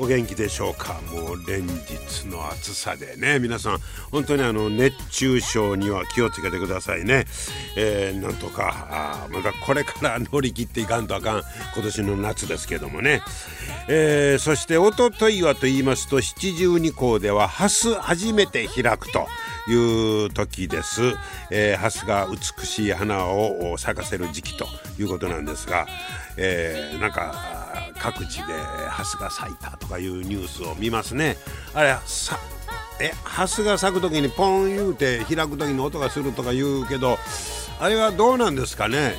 お元気でしょうか？もう連日の暑さでね。皆さん本当にあの熱中症には気をつけてくださいね、えー、なんとかあまだこれから乗り切っていかんとあかん今年の夏ですけどもね、えー、そしておとといはと言いますと七十二校ではハス初めて開くという時です、えー、ハスが美しい花を咲かせる時期ということなんですが、えー、なんか各地でハスが咲いたとかいうニュースを見ますね。あれさえハスが咲く時にポン言うて開く時に音がするとか言うけどあれはどうなんですかね。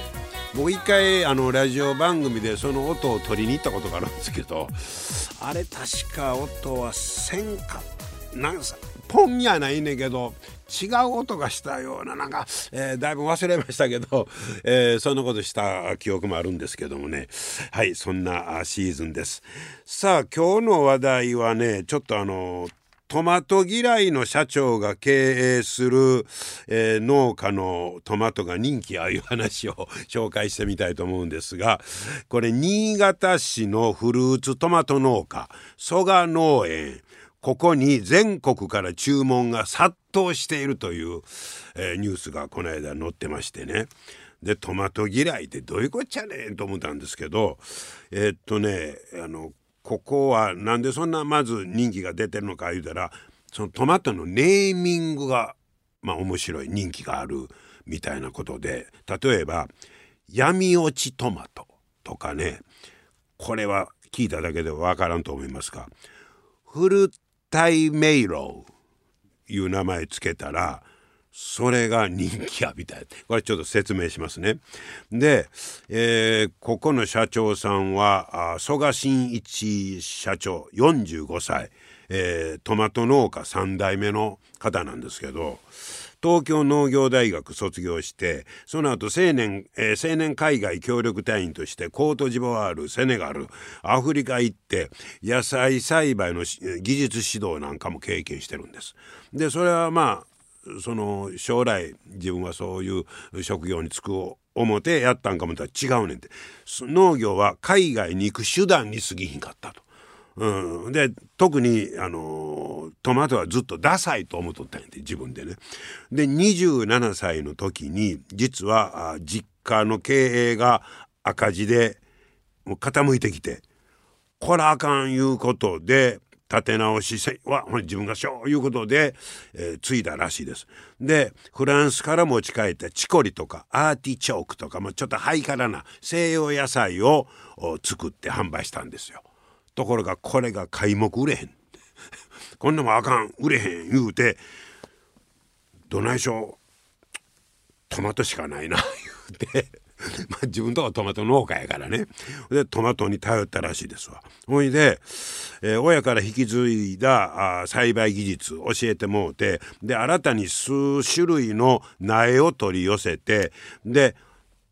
僕一回あのラジオ番組でその音を取りに行ったことがあるんですけどあれ確か音はせんかなんさポンやないねんけど違う音がしたようななんか、えー、だいぶ忘れましたけど、えー、そんなことした記憶もあるんですけどもね。はいそんなシーズンです。さあ今日の話題はねちょっとあのトマト嫌いの社長が経営する、えー、農家のトマトが人気あいう話を紹介してみたいと思うんですがこれ新潟市のフルーツトマト農家蘇我農園。ここに全国から注文が殺到しているという、えー、ニュースがこの間載ってましてね。でトマト嫌いってどういうこっちゃねんと思ったんですけどえー、っとねあのここはなんでそんなまず人気が出てるのか言うたらそのトマトのネーミングがまあ面白い人気があるみたいなことで例えば闇落ちトマトとかね。これは聞いただけでは分からんと思いますがフルタイメイローいう名前つけたらそれが人気やみたいなこれちょっと説明しますね。で、えー、ここの社長さんは曽我真一社長45歳、えー、トマト農家3代目の方なんですけど東京農業大学卒業してその後青年、えー、青年海外協力隊員としてコートジボワールセネガルアフリカ行って野菜栽培の技術指導なんかも経験してるんです。でそれはまあその将来自分はそういう職業に就く思ってやったんかもとは違うねんて農業は海外に行く手段に過ぎひんかったと。うん、で特にあのトマトはずっとダサいと思っとったんやて自分でね。で27歳の時に実は実家の経営が赤字でもう傾いてきてこらあかんいうことで立て直しは自分がしょういうことで、えー、継いだらしいです。でフランスから持ち帰ったチコリとかアーティチョークとかもちょっとハイカラな西洋野菜を作って販売したんですよ。ところがこれが皆目売れへん。こんなもあかん。売れへん言うてどないしょトマトしかないな 言うて。まあ自分とこトマト農家やからね。でトマトに頼ったらしいですわ。ほいで、えー、親から引き継いだあ栽培技術教えてもうてで新たに数種類の苗を取り寄せてで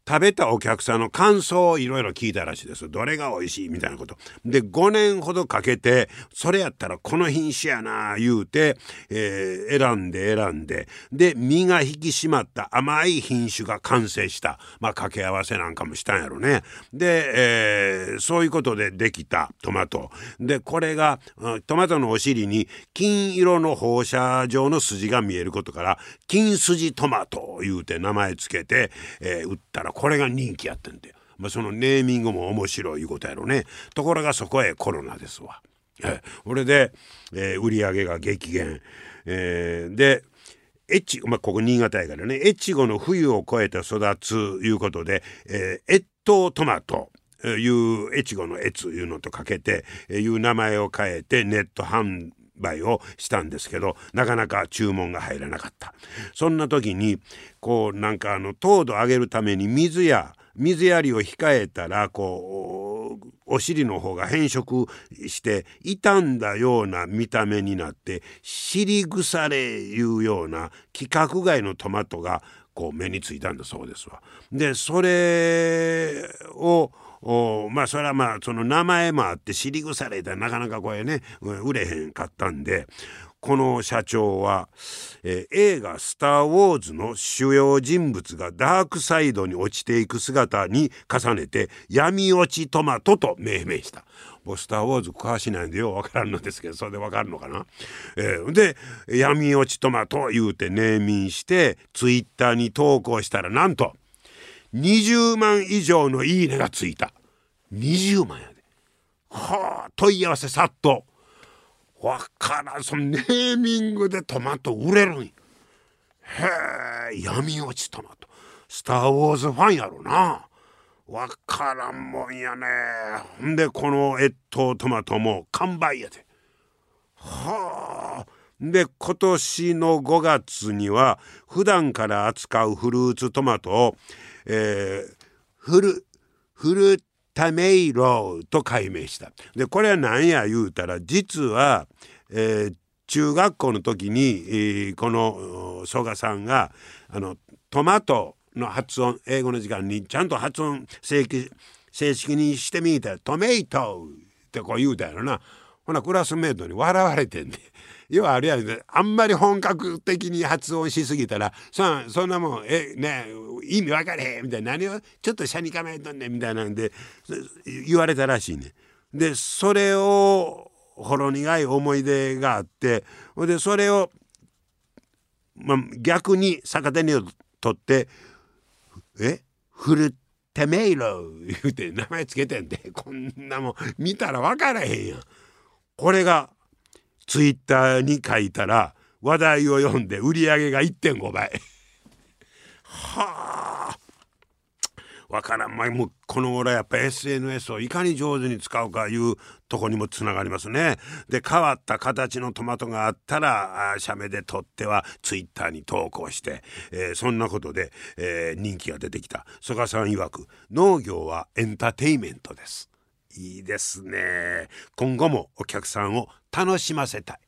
食べたお客さんの感想をいろいろ聞いたらしいです。どれが美味しいみたいなこと。で5年ほどかけてそれやったらこの品種やな言うて、えー、選んで選んで。で身が引き締まった甘い品種が完成した。まあ掛け合わせなんかもしたんやろね。で、えー、そういうことでできたトマト。でこれがトマトのお尻に金色の放射状の筋が見えることから金筋トマト言うて名前つけて、えー、売ったらこれが人気やってんだよ。まあ、そのネーミングも面白いことやろね。ところがそこへコロナですわ。えこれで、えー、売り上げが激減。えー、で越まあ、ここ新潟やからね越後の冬を越えて育ついうことで、えー、越冬トマトいう越後の越いうのとかけて、えー、いう名前を変えてネット販売をしたんですけどなかなか注文が入らなかったそんな時にこうなんかあの糖度上げるために水や水やりを控えたらこうお尻の方が変色して傷んだような見た目になって尻腐れいうような規格外のトマトがこう目についたんだそうですわ。でそれをおまあそれはまあその名前もあって尻腐れたなかなかこれね売れへんかったんでこの社長は、えー、映画「スター・ウォーズ」の主要人物がダークサイドに落ちていく姿に重ねて闇落ちトマトと命名した。スター・ウォーズ詳しいないんでよう分からんのですけどそれで分かるのかな、えー、で闇落ちトマト言うてネーミンしてツイッターに投稿したらなんと20万以上のいいねがついた20万やで。はあ問い合わせ殺到わからんそのネーミングでトマト売れるんへえ闇落ちトマト。スター・ウォーズファンやろな。わからんもんやね。ほんでこの越冬トマトも完売やで。はあ。で今年の5月には普段から扱うフルーツトマトを、えー、フルフルタメイロと改名した。でこれは何や言うたら実は、えー、中学校の時に、えー、この曽我さんがあのトマトの発音英語の時間にちゃんと発音正正式にしてみたら「トメイト」ってこう言うたやろなほなクラスメートに笑われてんね要はあれやねあんまり本格的に発音しすぎたらそそんなもんえね意味分かれへんみたいな何をちょっと車に構えとんねんみたいなんで言われたらしいね。でそれをほろ苦い思い出があってでそれを、まあ、逆に逆手にとって「えフルテメイロ」言うて名前つけてんでこんなもん見たら分からへんやん。これがツイッターに書いたら話題を読んで売り上げが1.5倍はあわからんまもうこの頃やっぱ SNS をいかに上手に使うかいうとこにもつながりますね。で変わった形のトマトがあったら写メで撮ってはツイッターに投稿して、えー、そんなことで、えー、人気が出てきた曽我さん曰く農業はエンターテイメントです。いいですね。今後もお客さんを楽しませたい。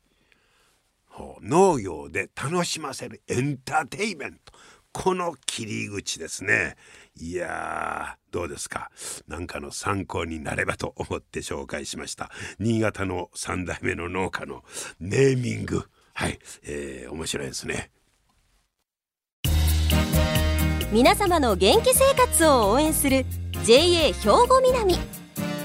農業で楽しませるエンターテイメント。この切り口ですね。いやどうですか？何かの参考になればと思って紹介しました。新潟の3代目の農家のネーミング。はい、えー、面白いですね。皆様の元気生活を応援する JA 兵庫南。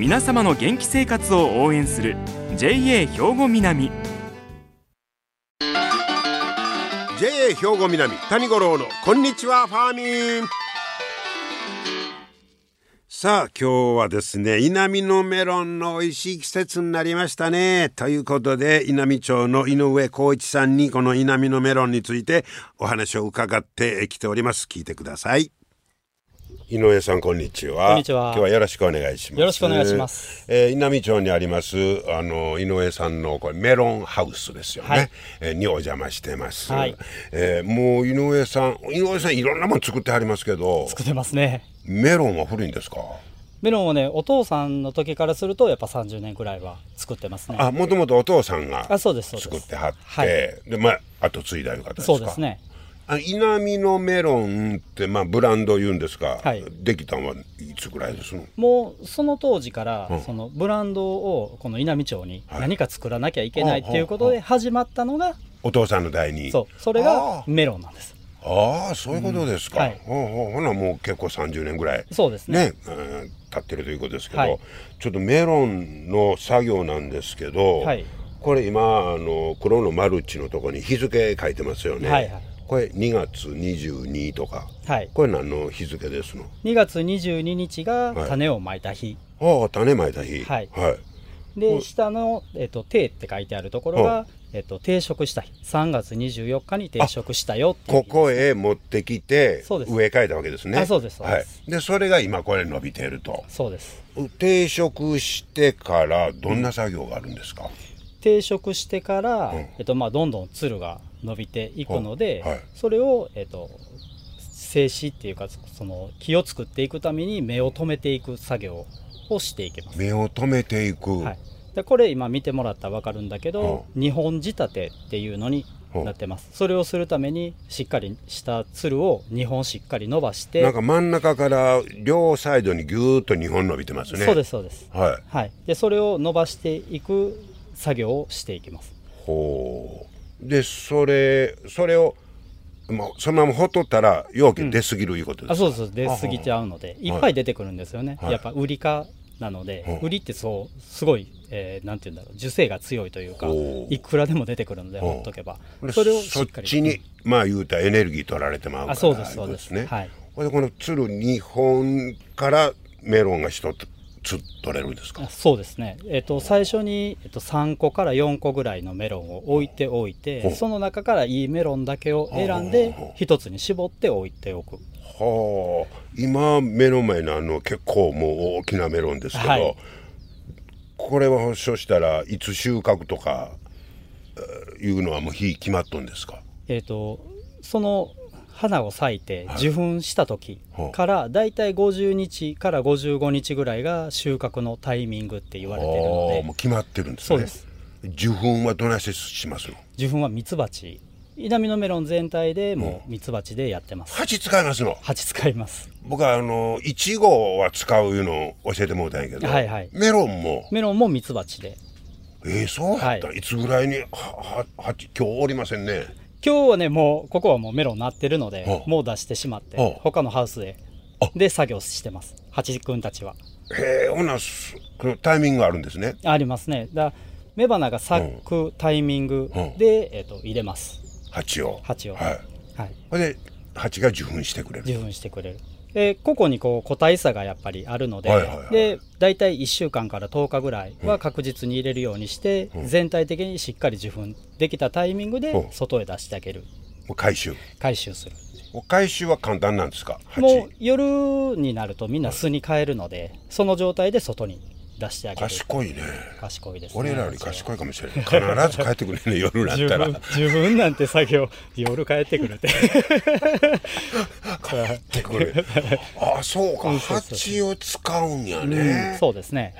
皆様の元気生活を応援する JA 兵庫南。JA 兵庫南谷五郎のこんにちはファーミン。さあ今日はですね稲美のメロンの美味しい季節になりましたね。ということで稲美町の井上浩一さんにこの稲美のメロンについてお話を伺ってきております。聞いてください。井上さんこんにちは。こんにちは。今日はよろしくお願いします。よろしくお願いします。えー、稲美町にありますあの井上さんのこれメロンハウスですよね。はい、えー、にお邪魔してます。はい。えー、もう井上さん井上さんいろんなもの作ってはりますけど。作ってますね。メロンは古いんですか？メロンをねお父さんの時からするとやっぱ30年くらいは作ってますねあもともとお父さんが作ってはってはい、でまあ後継いだいう方ですか？そうですね稲美のメロンって、まあ、ブランド言うんですが、はい、できたのはいつぐらいですの？もうその当時から、うん、そのブランドをこの稲美町に何か作らなきゃいけないっていうことで始まったのが、お父さんの代にそう。それがメロンなんです。ああそういうことですか、うん。はい、ほほなもう結構30年ぐらい。そうですね。ね、うん、経ってるということですけど、はい、ちょっとメロンの作業なんですけど、はい、これ今あの黒のマルチのとこに日付書いてますよね、はいはいこれ2月22とか、はい、これ何の日付ですの？2月22日が種をまいた日、はい、ああ種まいた日。はい、はい、で下の、えっと、定って書いてあるところが、えっと、定食した日。3月24日に定食したよっていうここへ持ってきて植え替えたわけですね。あそうですでそれが今これ伸びていると。そうです。定食してからどんな作業があるんですか、定食してから、うん。えっとまあ、どんどんつるが伸びていくので、はい。それを、えっと、静止っていうかその木を作っていくために芽を止めていく作業をしていきます、目を止めていく、はい、でこれ今見てもらったら分かるんだけど、2本仕立てっていうのになってます。それをするためにしっかりしたつるを2本しっかり伸ばしてなんか真ん中から両サイドにぎゅーっと2本伸びてますね。そうですそうです。はい。はい。でそれを伸ばしていく作業をしていきます。ほうでそれそれを、まあ、そのままほっとったら容器出過ぎるいうことですか、あそうです出過ぎちゃうのでいっぱい出てくるんですよね、はい。やっぱ売り科なので、うん売りってそうすごい、えーなんて言うんだろう受精が強いというかいくらでも出てくるのでうんほっとけば。でそれをしそっちにまあ言うたらエネルギー取られてまうからあそうですそうです。ね、はい。これでこのつる2本からメロンが1つ取れるんですか？あそうですね、えっと最初に、えっと3個から4個ぐらいのメロンを置いておいて、その中からいいメロンだけを選んで一つに絞って置いておく。はあ。今目の前のあの結構もう大きなメロンですけど、はい。これはそしたらいつ収穫とかえーいうのはもう日決まっとんですか？えっ、とその花を咲いてはい。受粉した時からだいたい50日から55日ぐらいが収穫のタイミングって言われているので。もう決まってるんですね。そうです。受粉はどないしてしますの？受粉はミツバチ稲美のメロン全体でもうミツバチでやってます。鉢使いますの？鉢使います。僕はあのいちごは使ういうのを教えてもらったんやけど、はいはい。メロンも？メロンもミツバチで。えー、そうやった、、はい。つぐらいにはは鉢今日おりませんね今日はねもうここはもうメロンなってるのでもう出してしまって他のハウスであ。で作業してます。八くんたちは。へえほなすこのタイミングがあるんですね。ありますね。だから雌花が咲くタイミングうん。で、えっと入れます。鉢を。鉢を。はい。はい。で鉢が受粉してくれる受粉してくれるで個々にこう個体差がやっぱりあるので,、はいはいはい。で大体1週間から10日ぐらいは確実に入れるようにして、うん。全体的にしっかり受粉できたタイミングでうん。外へ出してあげる。もう回収。回収する。もう回収は簡単なんですか？鉢もう夜になるとみんな巣に帰るのでその状態で外に出してあげる。賢いね。賢いですね。俺らより賢いかもしれない。必ず帰ってくるね夜になったら。十分なんて作業夜帰ってくるって。ってくる。あそうか。そうそうそう。鉢を使うんやうんね、そうですね。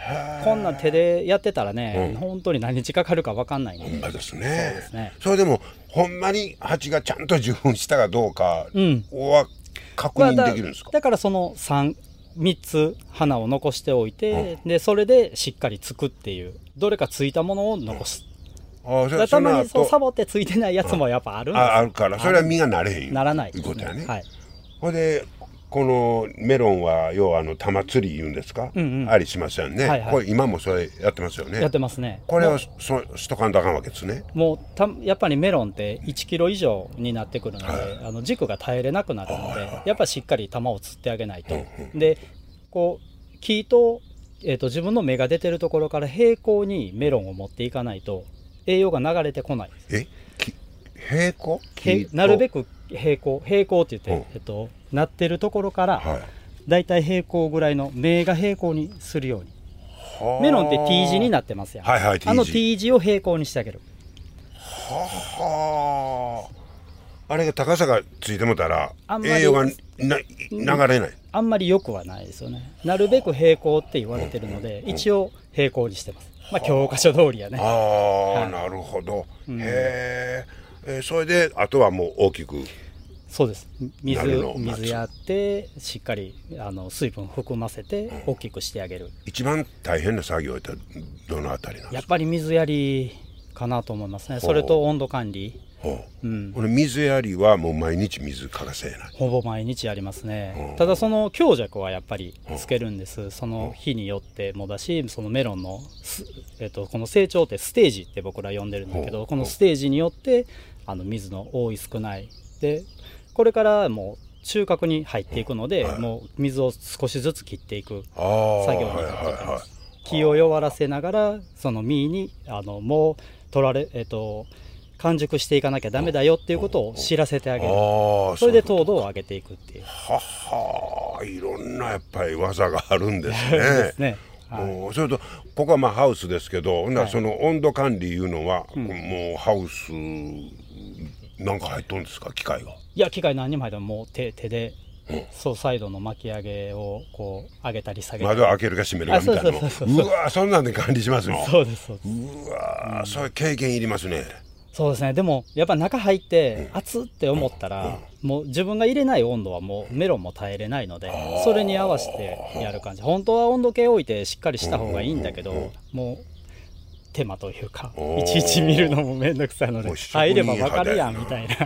こんなん手でやってたらね、うん。本当に何日かかるか分かんないほん。まですね。そうですね。それでもほんまに蜂がちゃんと受粉したかどうかうんは確認できるんですか、だからその 3, 3つ花を残しておいて、でそれでしっかりつくっていうどれかついたものを残す、ああたまにそうサボってついてないやつもやっぱあるんですよ。ああるからそれは実がなれへんよ。ならないいうことやね、はい、ほんでこのメロンは要はあの玉釣り言うんですか、うんうん。ありしますよね、はいはい。これ今もそれやってますよね。やってますね。これもはそしとかんとあかんわけですね。うもうたやっぱりメロンって1キロ以上になってくるので、はい。あの軸が耐えれなくなるので、はいはいやっぱりしっかり玉を釣ってあげないと、うんでこう木と,、えー、と自分の芽が出てるところから平行にメロンを持っていかないと栄養が流れてこない。え？き平行？へなるべくく平行。平行って言って、うん。えっと、なってるところから、はい。だいたい平行ぐらいの芽が平行にするように。はあ。メロンって T 字になってますやん、はいはいあの T 字を平行にしてあげるはあ。あれが高さがついてもたら栄養がな流れない、あんまり良くはないですよね。なるべく平行って言われてるので、一応平行にしてます。まあ教科書通りやね。ああ、はい。なるほど、うん。へええーそれであとはもう大きくそうです。水水やってしっかりあの水分含ませて大きくしてあげる、一番大変な作業ってどのあたりなんやっぱり水やりかなと思いますね。それと温度管理。ほう。うん。この水やりはもう毎日水欠かせない。ほぼ毎日やりますね。う。んただその強弱はやっぱりつけるんです。その日によってもだしそのメロンのす、えっと、この成長ってステージって僕ら呼んでるんだけどこのステージによってあの水の多い少ない。でこれからもう収穫に入っていくので、はい。もう水を少しずつ切っていくああ作業になってはいます気を弱らせながらその実にあのもう取られえっ、と完熟していかなきゃダメだよっていうことを知らせてあげる。ああそれで糖度を上げていくっていう。とははいろんなやっぱり技があるんです でねすね。はい。もうそれとここはまあハウスですけど、はい。その温度管理いうのは、ん。もうハウスなんか入っとんですか？機械が。いや機械何にも入ってももう手手でそうサイドの巻き上げをこう上げたり下げたり。窓開けるか閉めるかみたいなうそうそうそう。うわそんなんで管理しますの？そうですそうです。うわそういう経験いりますね。そうですね。でもやっぱ中入って熱って思ったらもう自分が入れない温度はもうメロンも耐えれないのでそれに合わせてやる感じ。本当は温度計置いてしっかりした方がいいんだけどもう手間というかいちいち見るのもめんどくさいので入ればわかるやんみたいな。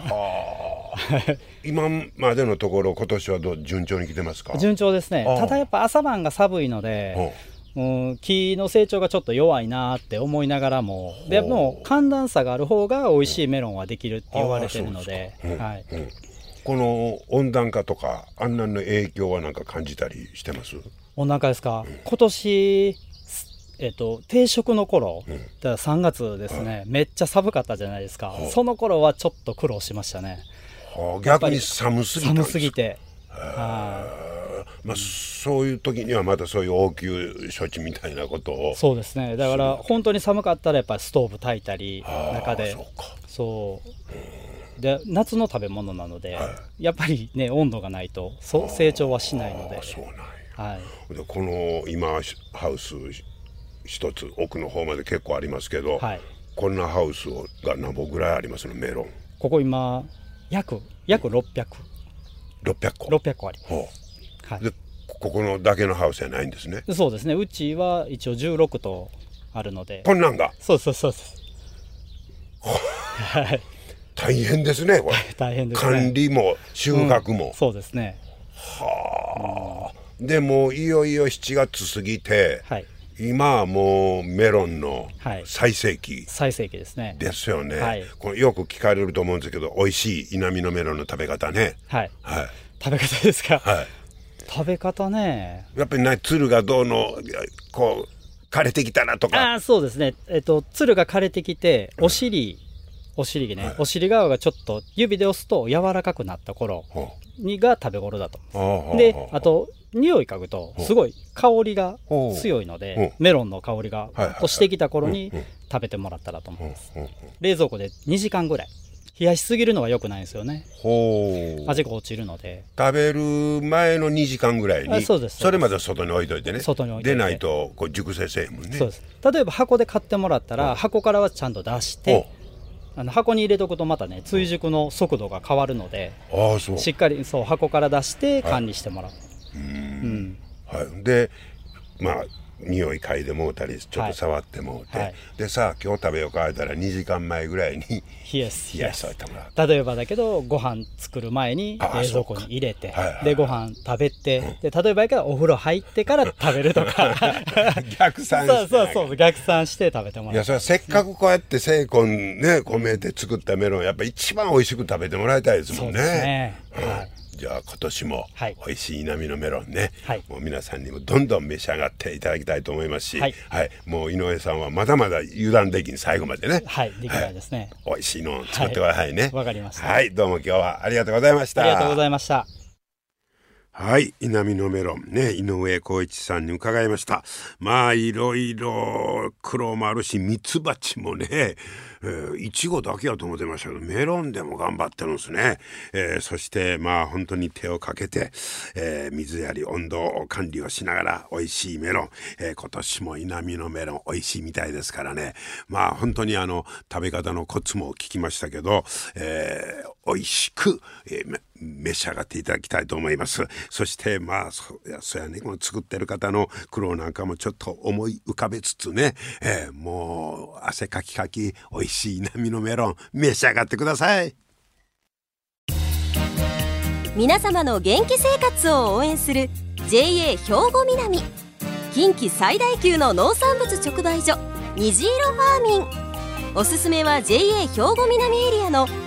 今までのところ今年はどう順調に来てますか？順調ですね。ただやっぱ朝晩が寒いのでうん、木の成長がちょっと弱いなって思いながらもでも寒暖差がある方が美味しいメロンはできるって言われてるのでうですか。はい、うんうん。この温暖化とかあんなんの影響はなんか感じたりしてます？温暖化ですか、今年、えっと、定食の頃、だから3月ですね、めっちゃ寒かったじゃないですか、その頃はちょっと苦労しましたね、はあ逆に寒すぎ寒すぎて、はまあ、そういう時にはまたそういう応急処置みたいなことを。い、そうですね、だから本当に寒かったら、やっぱりストーブ焚いたり、ああ中で。そう、か。そう。で夏の食べ物なので、はやっぱりね温度がないとそう成長はしないので。あ、そうなんや。はい、でこの今ハウス一つ奥の方まで結構ありますけど、はい、こんなハウスが何本ぐらいありますのメロン。ここ今約約600 600個。600個あります。ほはい、うでここのだけのハウスじゃないんですね。そうですね。うちは一応16とあるので。こんなんが？そうそうそうです はい。大変ですねこれ。大変ですね。管理も収穫も、そうですね。でもういよいよ7月過ぎて、はい今はもうメロンのはい。最盛期。最盛期ですね。ですよね、はい。これよく聞かれると思うんですけど美味しい稲美のメロンの食べ方ね。はい。はい。食べ方ですか、はい。食べ方ね。やっぱりねつるがどうのこう枯れてきたなとあか。あそうですね。えっとつるが枯れてきてお尻お尻ね、お尻側がちょっと指で押すと柔らかくなった頃ほにが食べ頃だとであと匂い嗅ぐとすごい香りが強いのでメロンの香りがはいはいとしてきた頃に食べてもらったらと思います。冷蔵庫で2時間ぐらい。冷やしすぎるのは良くないんですよね。味が落ちるので。食べる前の2時間ぐらいにあそうですそれまで外に置いといてね。外に置いといて。でないとこう熟成せえもんね。そうです。例えば箱で買ってもらったら箱からはちゃんと出してあの箱に入れとくとまたね追熟の速度が変わるのでおああそう。しっかりそう箱から出して管理してもらう、うん。はい、でまあ匂い嗅いでもうたりちょっと触ってもうて、はい。でさあ今日食べようか言ったら2時間前ぐらいに冷やす冷やしといてもらう。例えばだけどご飯作る前にあ冷蔵庫に入れてはいはいでご飯食べてで例えばやからお風呂入ってから食べるとか。逆算して。そうそうそう逆算して食べてもらう。いやそれはせっかくこうやって精魂ね込めて作ったメロンやっぱ一番美味しく食べてもらいたいですもそうんねですね、うん。はいじゃあ今年もはい。美味しい稲美のメロンね、はい。もう皆さんにもどんどん召し上がっていただきたいと思いますし、はい。もう井上さんはまだまだ油断できん最後までね、はいできないですね、美味しいのを作ってくださいね。わかりました。はい、どうも今日はありがとうございました。ありがとうございました。はい、稲美のメロンね、井上浩一さんに伺いました。まあ、いろいろ苦労もあるし、ミツバチもね、えーいちごだけやと思ってましたけど、メロンでも頑張ってるんですね。えーそして、まあ、本当に手をかけて、えー水やり、温度管理をしながら、美味しいメロン、えー今年も稲美のメロン、美味しいみたいですからね。まあ、本当にあの、食べ方のコツも聞きましたけど、えー美味しく、えーめ召し上がっていただきたいと思います。そしてまあそやそやねこの作ってる方の苦労なんかもちょっと思い浮かべつつね、えーもう汗かきかき美味しい波のメロン召し上がってください。皆様の元気生活を応援する JA 兵庫南近畿最大級の農産物直売所虹色ファーミンおすすめは JA 兵庫南エリアの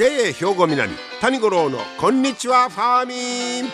JA 兵庫南谷五郎のこんにちはファーミン。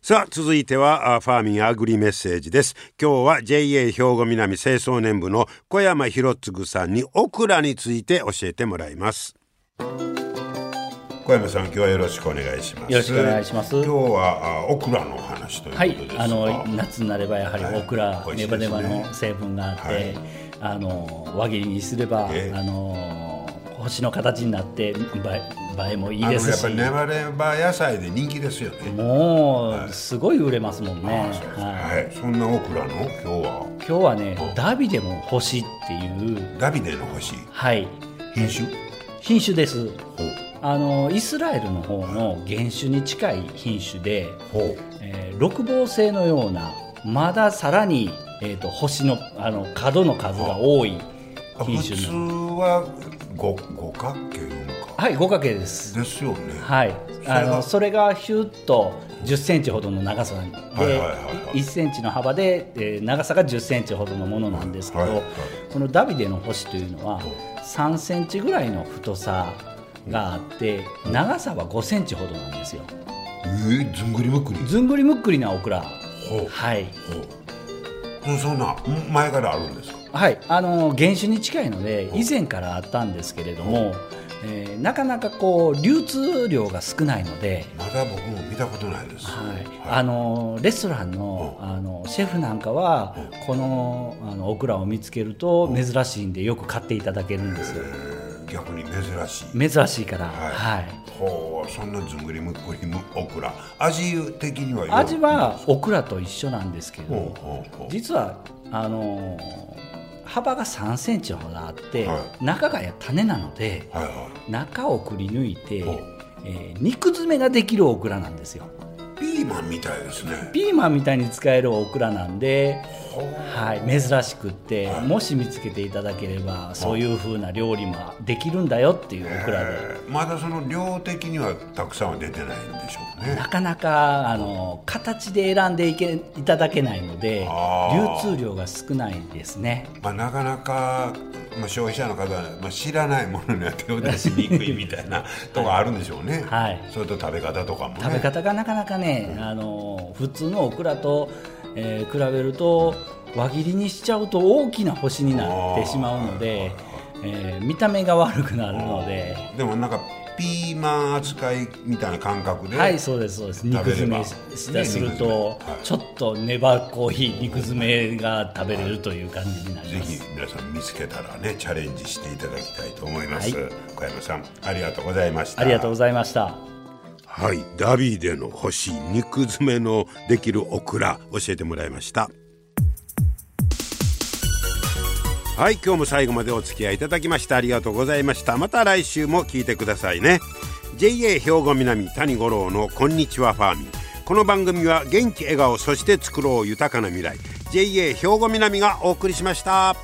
さあ続いてはファーミンアグリメッセージです。今日は JA 兵庫南清掃年部の小山博次さんにオクラについて教えてもらいます。小山さん今日はよろしくお願いします。よろしくお願いします。今日はあオクラの話というはいことです、が。あの夏になればやはりはいオクラ、美味しネいですね。バネバの成分があって、はいあの輪切りにすれば、ええ。あの星の形になって映えもいいですし。やっぱりネバネバ野菜で人気ですよね。もう、すごい売れますもんね。はい。はい、そんなオクラの？今日は。今日はね、ダビデも星っていう、ダビデの星？はい、品種？品種です。ほう。あのイスラエルの方の原種に近い品種で、ほう。えー六芒星のようなまださらに、えー、と星のあの角の数が多いあ普通品種のは五五角形はい五角形です。ですよね。はい。それがあのそれがヒュッと1 0ンチほどの長さで、はいはいはいはい。1センチの幅で、えー長さが1 0ンチほどのものなんですけど、はいはい。このダビデの星というのは3センチぐらいの太さがあって長さは5センチほどなんですよ。えー、ずんぐりむっくり。ずんぐりむっくりなオクラ。はいほうそんな前からあるんですか？はい、あの原種に近いので以前からあったんですけれども、えーなかなかこう流通量が少ないので、まだ僕も見たことないです。はい、あのレストランのあのシェフなんかはこのあのオクラを見つけると珍しいんでよく買っていただけるんですよ。えー逆に珍しい。珍しいから、はい。はい、ほうそんなずんぐりむっくりむオクラ味的にはよ味はオクラと一緒なんですけほどうほうほう。実はあの幅が3センチほどあって、は中が種なのではいは中をくり抜いてえー肉詰めができるオクラなんですよーマンみたいですね。ピーマンみたいに使えるオクラなんで、はい、珍しくって、もし見つけていただければそういう風な料理もできるんだよっていうオクラで、えー。まだその量的にはたくさんは出てないんでしょうね。なかなかあの形で選んでいけいただけないので流通量が少ないですね。まあ、なかなか、まあ、消費者の方は、まあ、知らないものには手を出しにくいみたいなとこあるんでしょうね、はい。それと食べ方とかもね。食べ方がなかなかね、あの普通のオクラと、えー比べると輪切りにしちゃうと大きな星になってしまうので、えー見た目が悪くなるので、でもなんかピーマン扱いみたいな感覚で、はいそうですそうです。肉詰めしねすると、ちょっと粘っこい肉詰めが食べれるという感じになりぜひます。皆さん見つけたらねチャレンジしていただきたいと思います、はい。小山さんありがとうございました。ありがとうございました。はい。ダビデの星肉詰めのできるオクラ教えてもらいました。はい。今日も最後までお付き合いいただきましてありがとうございました。また来週も聞いてくださいね。JA 兵庫南谷五郎のこんにちはファーミン。この番組は元気笑顔そして作ろう豊かな未来。JA 兵庫南がお送りしました。